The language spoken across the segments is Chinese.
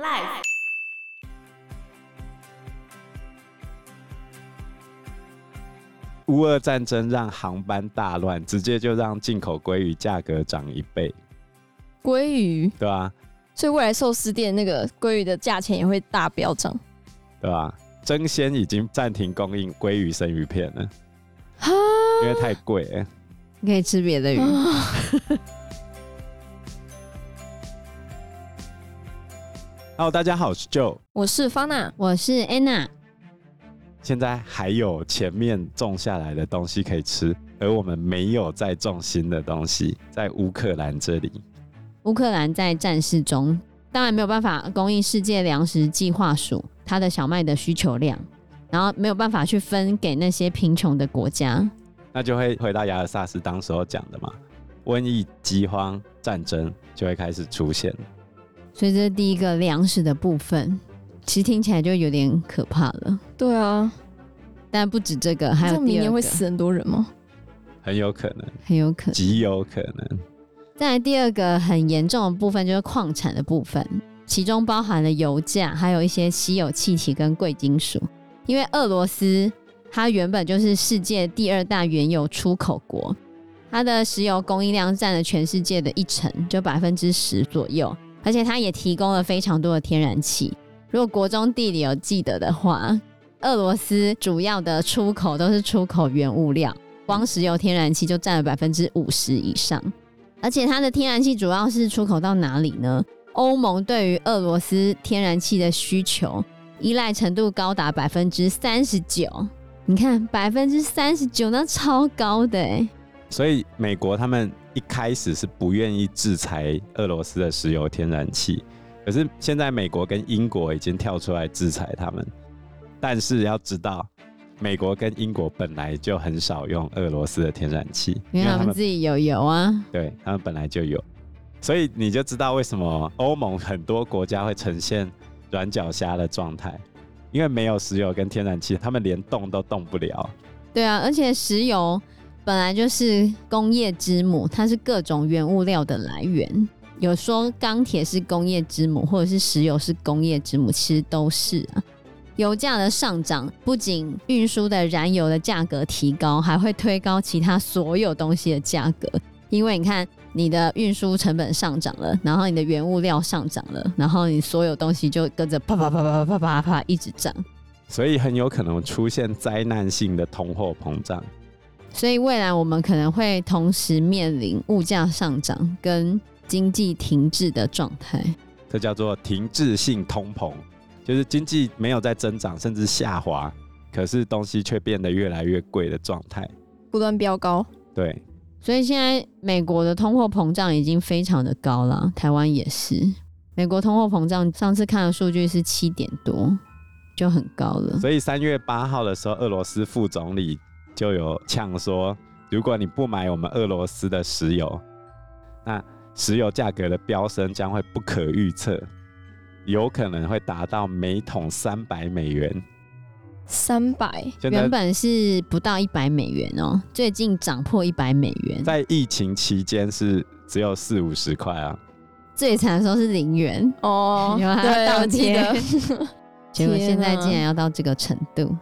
Life。乌俄战争让航班大乱，直接就让进口鲑鱼价格涨一倍。鲑鱼，对啊，所以未来寿司店那个鲑鱼的价钱也会大飙涨，对吧？争鲜已经暂停供应鲑鱼生鱼片了，因为太贵了。你可以吃别的鱼。Hello，大家好，我是 Joe，我是方娜，我是 Anna。现在还有前面种下来的东西可以吃，而我们没有再种新的东西，在乌克兰这里。乌克兰在战事中，当然没有办法供应世界粮食计划署它的小麦的需求量，然后没有办法去分给那些贫穷的国家，那就会回到亚尔萨斯当时候讲的嘛，瘟疫、饥荒、战争就会开始出现。所以这是第一个粮食的部分，其实听起来就有点可怕了。对啊，但不止这个，还有明年会死很多人吗？很有可能，很有可能，极有可能。再来第二个很严重的部分就是矿产的部分，其中包含了油价，还有一些稀有气体跟贵金属。因为俄罗斯它原本就是世界第二大原油出口国，它的石油供应量占了全世界的一成，就百分之十左右。而且它也提供了非常多的天然气。如果国中地理有记得的话，俄罗斯主要的出口都是出口原物料，光石油、天然气就占了百分之五十以上。而且它的天然气主要是出口到哪里呢？欧盟对于俄罗斯天然气的需求依赖程度高达百分之三十九。你看，百分之三十九，那超高的。所以美国他们一开始是不愿意制裁俄罗斯的石油天然气，可是现在美国跟英国已经跳出来制裁他们。但是要知道。美国跟英国本来就很少用俄罗斯的天然气，因为他们自己有油啊。对，他们本来就有，所以你就知道为什么欧盟很多国家会呈现软脚虾的状态，因为没有石油跟天然气，他们连动都动不了。对啊，而且石油本来就是工业之母，它是各种原物料的来源。有说钢铁是工业之母，或者是石油是工业之母，其实都是啊。油价的上涨不仅运输的燃油的价格提高，还会推高其他所有东西的价格。因为你看，你的运输成本上涨了，然后你的原物料上涨了，然后你所有东西就跟着啪啪啪啪啪啪啪一直涨。所以很有可能出现灾难性的通货膨胀。所以未来我们可能会同时面临物价上涨跟经济停滞的状态。这叫做停滞性通膨。就是经济没有在增长，甚至下滑，可是东西却变得越来越贵的状态，不断飙高。对，所以现在美国的通货膨胀已经非常的高了，台湾也是。美国通货膨胀上次看的数据是七点多，就很高了。所以三月八号的时候，俄罗斯副总理就有呛说，如果你不买我们俄罗斯的石油，那石油价格的飙升将会不可预测。有可能会达到每桶三百美元，三百原本是不到一百美元哦，最近涨破一百美元。在疫情期间是只有四五十块啊，最惨的时候是零元。哦，有还要倒贴，结果现在竟然要到这个程度，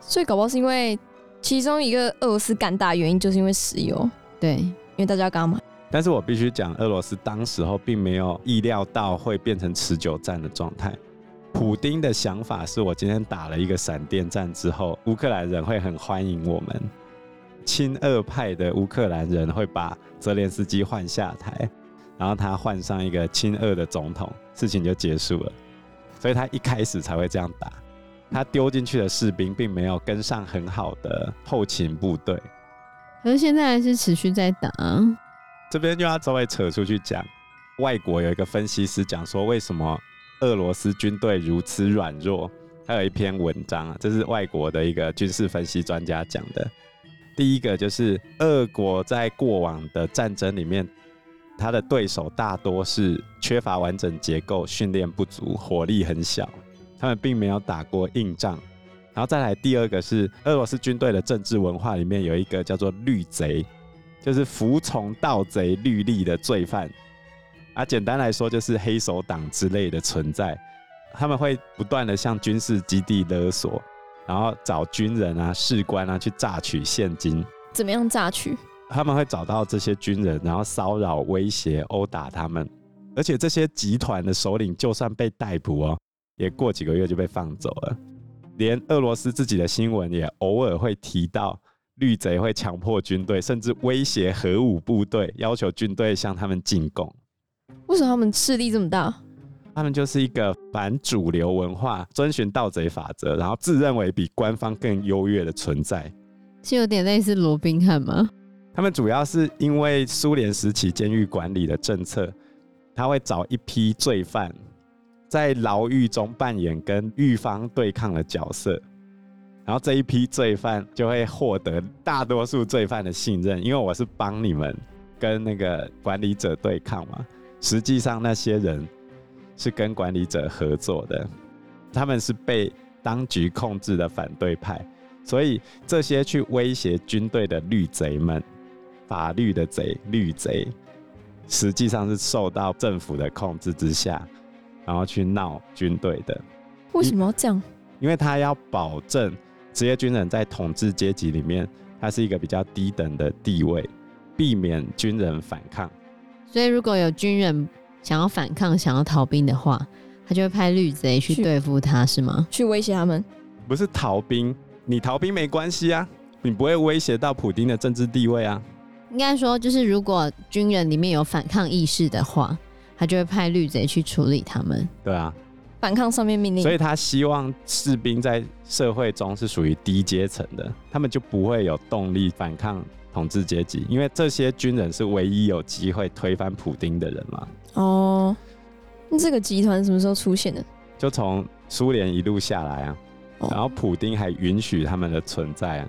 所以搞不好是因为其中一个俄罗斯干大原因就是因为石油，对，因为大家刚买。但是我必须讲，俄罗斯当时候并没有意料到会变成持久战的状态。普丁的想法是我今天打了一个闪电战之后，乌克兰人会很欢迎我们。亲俄派的乌克兰人会把泽连斯基换下台，然后他换上一个亲俄的总统，事情就结束了。所以他一开始才会这样打。他丢进去的士兵并没有跟上很好的后勤部队，可是现在还是持续在打。这边就要稍微扯出去讲，外国有一个分析师讲说，为什么俄罗斯军队如此软弱？他有一篇文章啊，这是外国的一个军事分析专家讲的。第一个就是，俄国在过往的战争里面，他的对手大多是缺乏完整结构、训练不足、火力很小，他们并没有打过硬仗。然后再来第二个是，俄罗斯军队的政治文化里面有一个叫做“绿贼”。就是服从盗贼律例的罪犯，啊，简单来说就是黑手党之类的存在，他们会不断的向军事基地勒索，然后找军人啊、士官啊去榨取现金。怎么样榨取？他们会找到这些军人，然后骚扰、威胁、殴打他们。而且这些集团的首领就算被逮捕哦，也过几个月就被放走了。连俄罗斯自己的新闻也偶尔会提到，绿贼会强迫军队，甚至威胁核武部队，要求军队向他们进贡。为什么他们势力这么大？他们就是一个反主流文化、遵循盗贼法则，然后自认为比官方更优越的存在。是有点类似罗宾汉吗？他们主要是因为苏联时期监狱管理的政策，他会找一批罪犯。在牢狱中扮演跟狱方对抗的角色，然后这一批罪犯就会获得大多数罪犯的信任，因为我是帮你们跟那个管理者对抗嘛。实际上那些人是跟管理者合作的，他们是被当局控制的反对派，所以这些去威胁军队的绿贼们，法律的贼绿贼，实际上是受到政府的控制之下。然后去闹军队的，为什么要这样？因为他要保证职业军人在统治阶级里面，他是一个比较低等的地位，避免军人反抗。所以如果有军人想要反抗、想要逃兵的话，他就会派绿贼去对付他，是吗？去威胁他们？不是逃兵，你逃兵没关系啊，你不会威胁到普丁的政治地位啊。应该说，就是如果军人里面有反抗意识的话。他就会派绿贼去处理他们。对啊，反抗上面命令。所以他希望士兵在社会中是属于低阶层的，他们就不会有动力反抗统治阶级，因为这些军人是唯一有机会推翻普丁的人嘛。哦，那这个集团什么时候出现的？就从苏联一路下来啊，哦、然后普丁还允许他们的存在啊，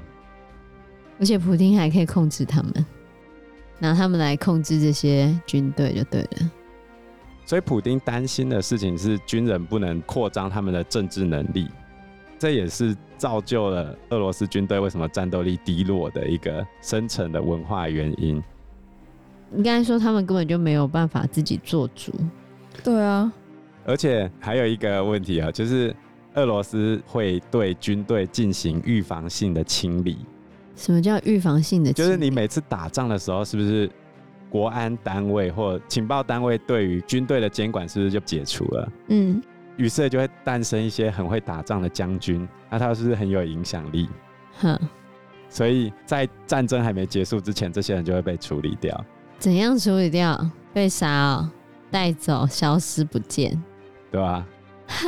而且普丁还可以控制他们，拿他们来控制这些军队就对了。所以，普丁担心的事情是军人不能扩张他们的政治能力，这也是造就了俄罗斯军队为什么战斗力低落的一个深层的文化原因。应该说，他们根本就没有办法自己做主。对啊，而且还有一个问题啊，就是俄罗斯会对军队进行预防性的清理。什么叫预防性的清理？就是你每次打仗的时候，是不是？国安单位或情报单位对于军队的监管是不是就解除了？嗯，于是就会诞生一些很会打仗的将军，那他是不是很有影响力？哼，所以在战争还没结束之前，这些人就会被处理掉。怎样处理掉？被杀哦，带走，消失不见，对吧？哼，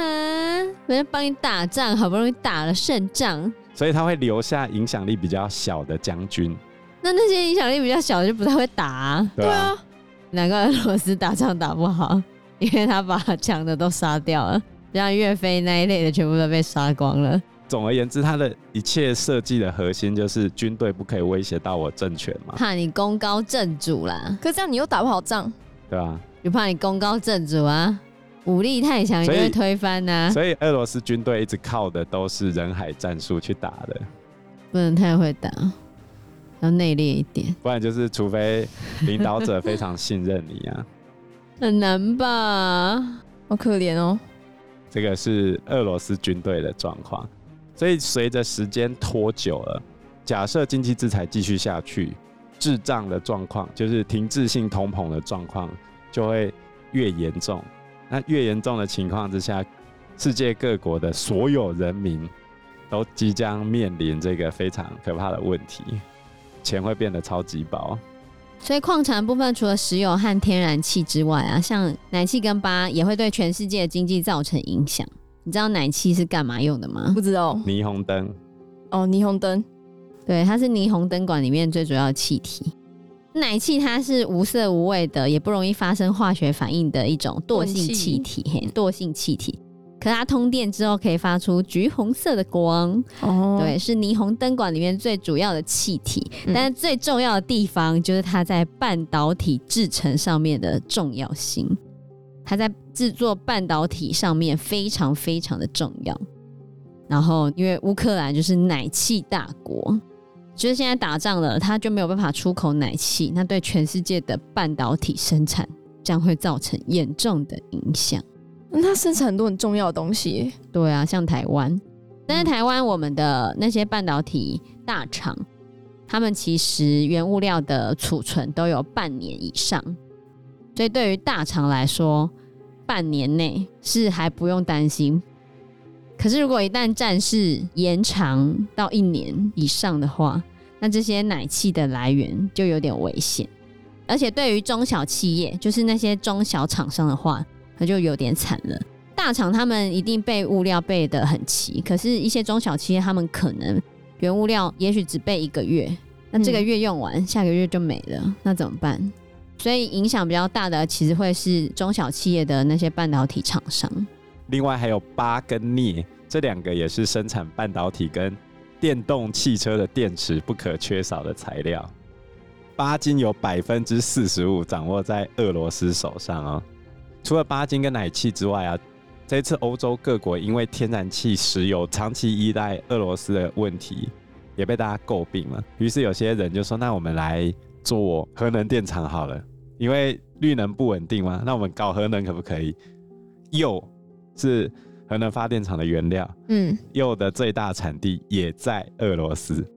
人家帮你打仗，好不容易打了胜仗，所以他会留下影响力比较小的将军。那那些影响力比较小的就不太会打啊。对啊，难怪俄罗斯打仗打不好，因为他把强的都杀掉了，像岳飞那一类的全部都被杀光了。总而言之，他的一切设计的核心就是军队不可以威胁到我政权嘛。怕你功高震主啦，可是这样你又打不好仗，对啊，就怕你功高震主啊，武力太强，你就会推翻呐、啊。所以俄罗斯军队一直靠的都是人海战术去打的，不能太会打。要内敛一点，不然就是除非领导者非常信任你啊，很难吧？好可怜哦。这个是俄罗斯军队的状况，所以随着时间拖久了，假设经济制裁继续下去，滞胀的状况就是停滞性通膨的状况就会越严重。那越严重的情况之下，世界各国的所有人民都即将面临这个非常可怕的问题。钱会变得超级薄，所以矿产部分除了石油和天然气之外啊，像奶气跟鈀也会对全世界的经济造成影响。你知道奶气是干嘛用的吗？不知道。霓虹灯。哦，霓虹灯。对，它是霓虹灯管里面最主要的气体。奶气它是无色无味的，也不容易发生化学反应的一种惰性气体，嘿，惰性气体。可它通电之后可以发出橘红色的光，哦，对，是霓虹灯管里面最主要的气体。嗯、但是最重要的地方就是它在半导体制成上面的重要性，它在制作半导体上面非常非常的重要。然后因为乌克兰就是奶气大国，就是现在打仗了，它就没有办法出口奶气，那对全世界的半导体生产将会造成严重的影响。那它生产很多很重要的东西，对啊，像台湾，但是台湾我们的那些半导体大厂，他们其实原物料的储存都有半年以上，所以对于大厂来说，半年内是还不用担心。可是如果一旦战事延长到一年以上的话，那这些奶气的来源就有点危险。而且对于中小企业，就是那些中小厂商的话，那就有点惨了。大厂他们一定备物料备得很齐，可是一些中小企业他们可能原物料也许只备一个月，那这个月用完，嗯、下个月就没了，那怎么办？所以影响比较大的其实会是中小企业的那些半导体厂商。另外还有八跟镍，这两个也是生产半导体跟电动汽车的电池不可缺少的材料。鈀金有百分之四十五掌握在俄罗斯手上哦。除了巴金跟奶气之外啊，这一次欧洲各国因为天然气、石油长期依赖俄罗斯的问题，也被大家诟病了。于是有些人就说：“那我们来做核能电厂好了，因为绿能不稳定嘛。那我们搞核能可不可以？”铀是核能发电厂的原料，嗯，铀的最大产地也在俄罗斯。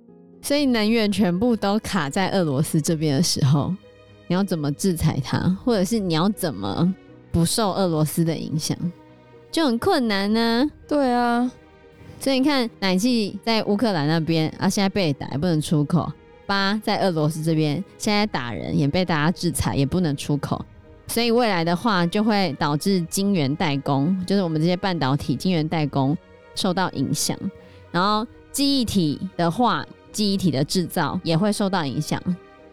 所以能源全部都卡在俄罗斯这边的时候，你要怎么制裁它，或者是你要怎么不受俄罗斯的影响，就很困难呢？对啊，所以你看，奶气在乌克兰那边啊，现在被打也不能出口；八在俄罗斯这边，现在打人也被大家制裁，也不能出口。所以未来的话，就会导致晶圆代工，就是我们这些半导体晶圆代工受到影响，然后记忆体的话。记忆体的制造也会受到影响，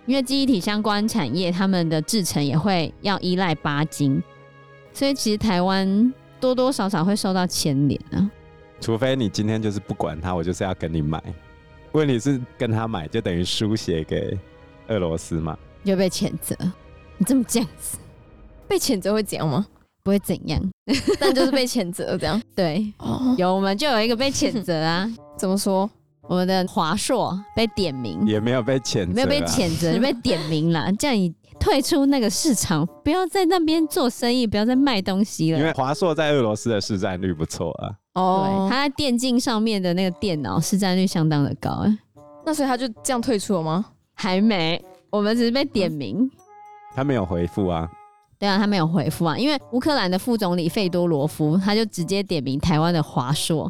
因为记忆体相关产业他们的制成也会要依赖鈀金，所以其实台湾多多少少会受到牵连啊。除非你今天就是不管他，我就是要跟你买。问题是跟他买就等于输血给俄罗斯嘛，就被谴责。你这么这样子，被谴责会怎样吗？不会怎样，但就是被谴责这样。对，有我们就有一个被谴责啊。怎么说？我们的华硕被点名，也没有被谴责，没有被谴责，就被点名了。叫你退出那个市场，不要在那边做生意，不要再卖东西了。因为华硕在俄罗斯的市占率不错啊。哦，对，他在电竞上面的那个电脑市占率相当的高。那所以他就这样退出了吗？还没，我们只是被点名。嗯、他没有回复啊。对啊，他没有回复啊，因为乌克兰的副总理费多罗夫他就直接点名台湾的华硕。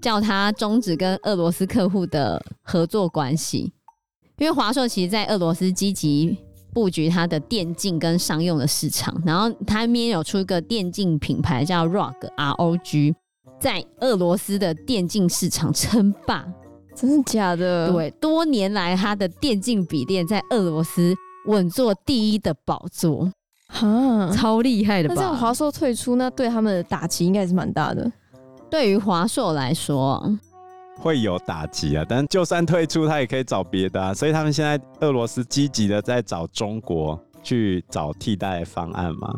叫他终止跟俄罗斯客户的合作关系，因为华硕其实在俄罗斯积极布局它的电竞跟商用的市场，然后他们也有出一个电竞品牌叫 ROG R O G，在俄罗斯的电竞市场称霸，真的假的？对，多年来它的电竞笔电在俄罗斯稳坐第一的宝座，哈，超厉害的吧？那这样华硕退出，那对他们的打击应该是蛮大的。对于华硕来说，会有打击啊，但就算退出，他也可以找别的啊。所以他们现在俄罗斯积极的在找中国去找替代方案嘛。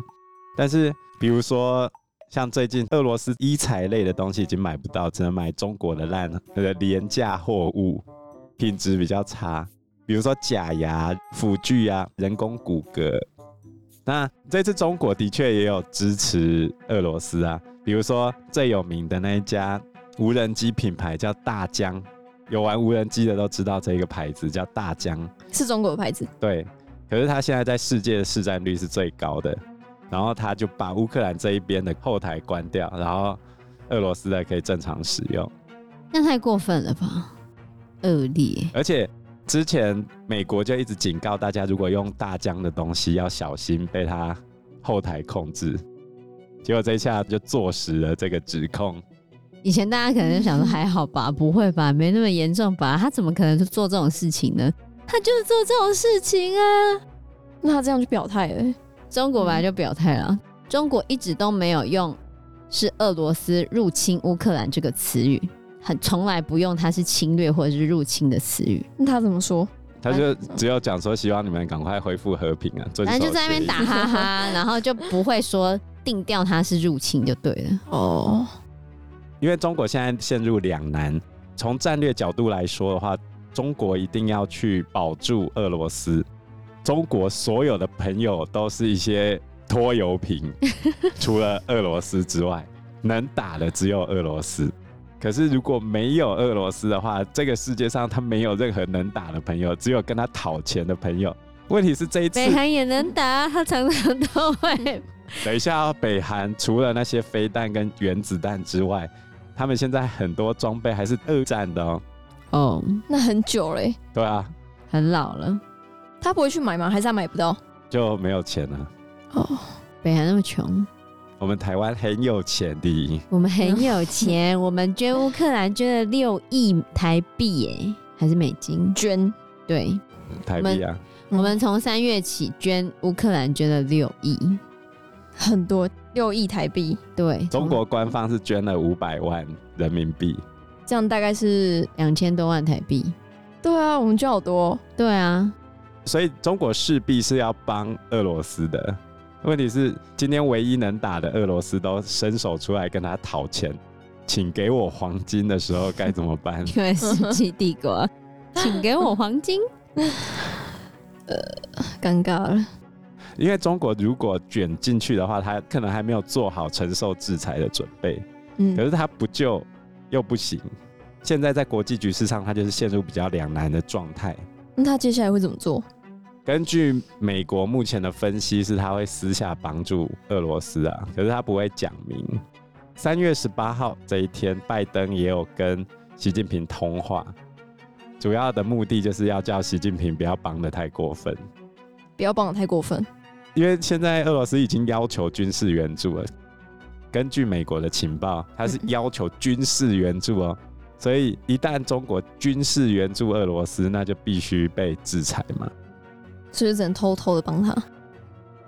但是比如说像最近俄罗斯医材类的东西已经买不到，只能买中国的烂那个廉价货物，品质比较差。比如说假牙、辅具啊、人工骨骼。那这次中国的确也有支持俄罗斯啊。比如说最有名的那一家无人机品牌叫大疆，有玩无人机的都知道这个牌子叫大疆，是中国的牌子。对，可是它现在在世界的市占率是最高的，然后他就把乌克兰这一边的后台关掉，然后俄罗斯的可以正常使用。那太过分了吧？恶劣。而且之前美国就一直警告大家，如果用大疆的东西要小心被它后台控制。结果这一下就坐实了这个指控。以前大家可能想说还好吧，不会吧，没那么严重吧？他怎么可能就做这种事情呢？他就是做这种事情啊！那他这样就表态了。中国本来就表态了，中国一直都没有用“是俄罗斯入侵乌克兰”这个词语，很从来不用“它是侵略”或者是“入侵”的词语。那他怎么说？他就只有讲说希望你们赶快恢复和平啊，反正就在那边打哈哈，然后就不会说。定调它是入侵就对了哦，因为中国现在陷入两难。从战略角度来说的话，中国一定要去保住俄罗斯。中国所有的朋友都是一些拖油瓶，除了俄罗斯之外，能打的只有俄罗斯。可是如果没有俄罗斯的话，这个世界上他没有任何能打的朋友，只有跟他讨钱的朋友。问题是这一次，北韩也能打，他常常都会。等一下哦，北韩除了那些飞弹跟原子弹之外，他们现在很多装备还是二战的哦。哦，那很久嘞。对啊，很老了。他不会去买吗？还是他买不到？就没有钱了。哦，北韩那么穷。我们台湾很有钱的，我们很有钱，我们捐乌克兰捐了六亿台币，哎，还是美金？捐，对，台币啊。我们从三月起捐乌克兰捐了六亿，很多六亿台币。对，中国官方是捐了五百万人民币，这样大概是两千多万台币。对啊，我们捐好多。对啊，所以中国势必是要帮俄罗斯的。问题是，今天唯一能打的俄罗斯都伸手出来跟他讨钱，请给我黄金的时候该怎么办？因为世纪帝国，请给我黄金。呃，尴尬了。因为中国如果卷进去的话，他可能还没有做好承受制裁的准备。嗯，可是他不救又不行。现在在国际局势上，他就是陷入比较两难的状态。那他接下来会怎么做？根据美国目前的分析，是他会私下帮助俄罗斯啊，可是他不会讲明。三月十八号这一天，拜登也有跟习近平通话，主要的目的就是要叫习近平不要帮的太过分，不要帮的太过分。因为现在俄罗斯已经要求军事援助了，根据美国的情报，他是要求军事援助哦，所以一旦中国军事援助俄罗斯，那就必须被制裁嘛。所以只能偷偷的帮他。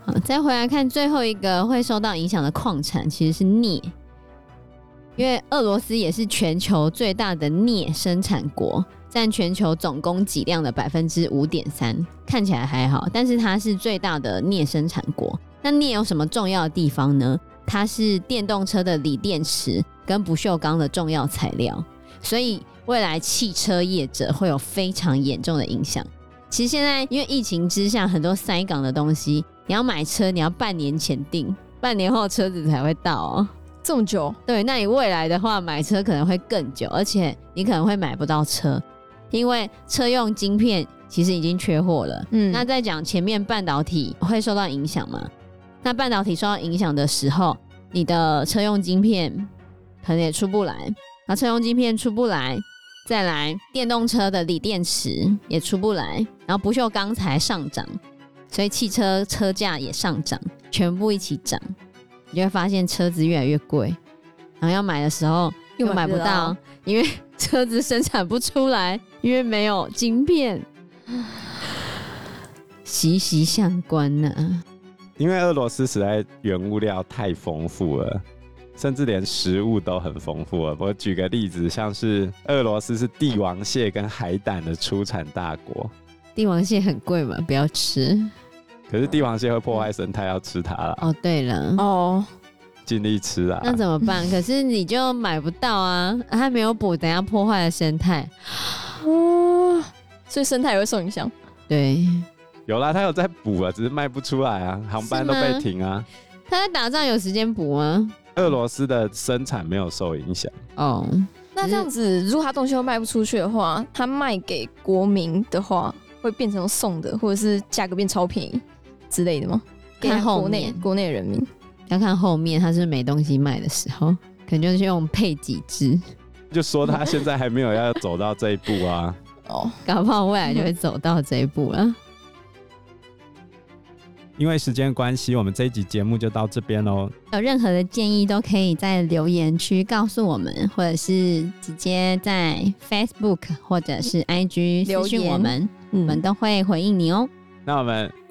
好，再回来看最后一个会受到影响的矿产，其实是镍，因为俄罗斯也是全球最大的镍生产国，占全球总供给量的百分之五点三，看起来还好，但是它是最大的镍生产国。那镍有什么重要的地方呢？它是电动车的锂电池跟不锈钢的重要材料，所以未来汽车业者会有非常严重的影响。其实现在因为疫情之下，很多塞港的东西，你要买车，你要半年前订，半年后车子才会到哦。这么久？对，那你未来的话买车可能会更久，而且你可能会买不到车，因为车用晶片其实已经缺货了。嗯，那在讲前面半导体会受到影响吗？那半导体受到影响的时候，你的车用晶片可能也出不来，那车用晶片出不来。再来，电动车的锂电池也出不来，然后不锈钢材上涨，所以汽车车价也上涨，全部一起涨，你就会发现车子越来越贵，然后要买的时候又买不到，因为车子生产不出来，因为没有晶片，息息相关呢、啊。因为俄罗斯实在原物料太丰富了。甚至连食物都很丰富。我举个例子，像是俄罗斯是帝王蟹跟海胆的出产大国。帝王蟹很贵嘛，不要吃。可是帝王蟹会破坏生态，要吃它了。哦，对了，哦，尽力吃啊。那怎么办？可是你就买不到啊，它没有补，等下破坏了生态。哦，所以生态也会受影响。对，有啦，他有在补啊，只是卖不出来啊，航班都被停啊。他在打仗有时间补吗？俄罗斯的生产没有受影响哦。那这样子，如果他东西都卖不出去的话，他卖给国民的话，会变成送的，或者是价格变超便宜之类的吗？给国内国内人民要看后面，他是没东西卖的时候，可能就是用配几只。就说他现在还没有要走到这一步啊。哦，搞不好未来就会走到这一步了。因为时间关系，我们这一集节目就到这边喽。有任何的建议都可以在留言区告诉我们，或者是直接在 Facebook 或者是 IG 私讯我们，我们都会回应你哦。那我们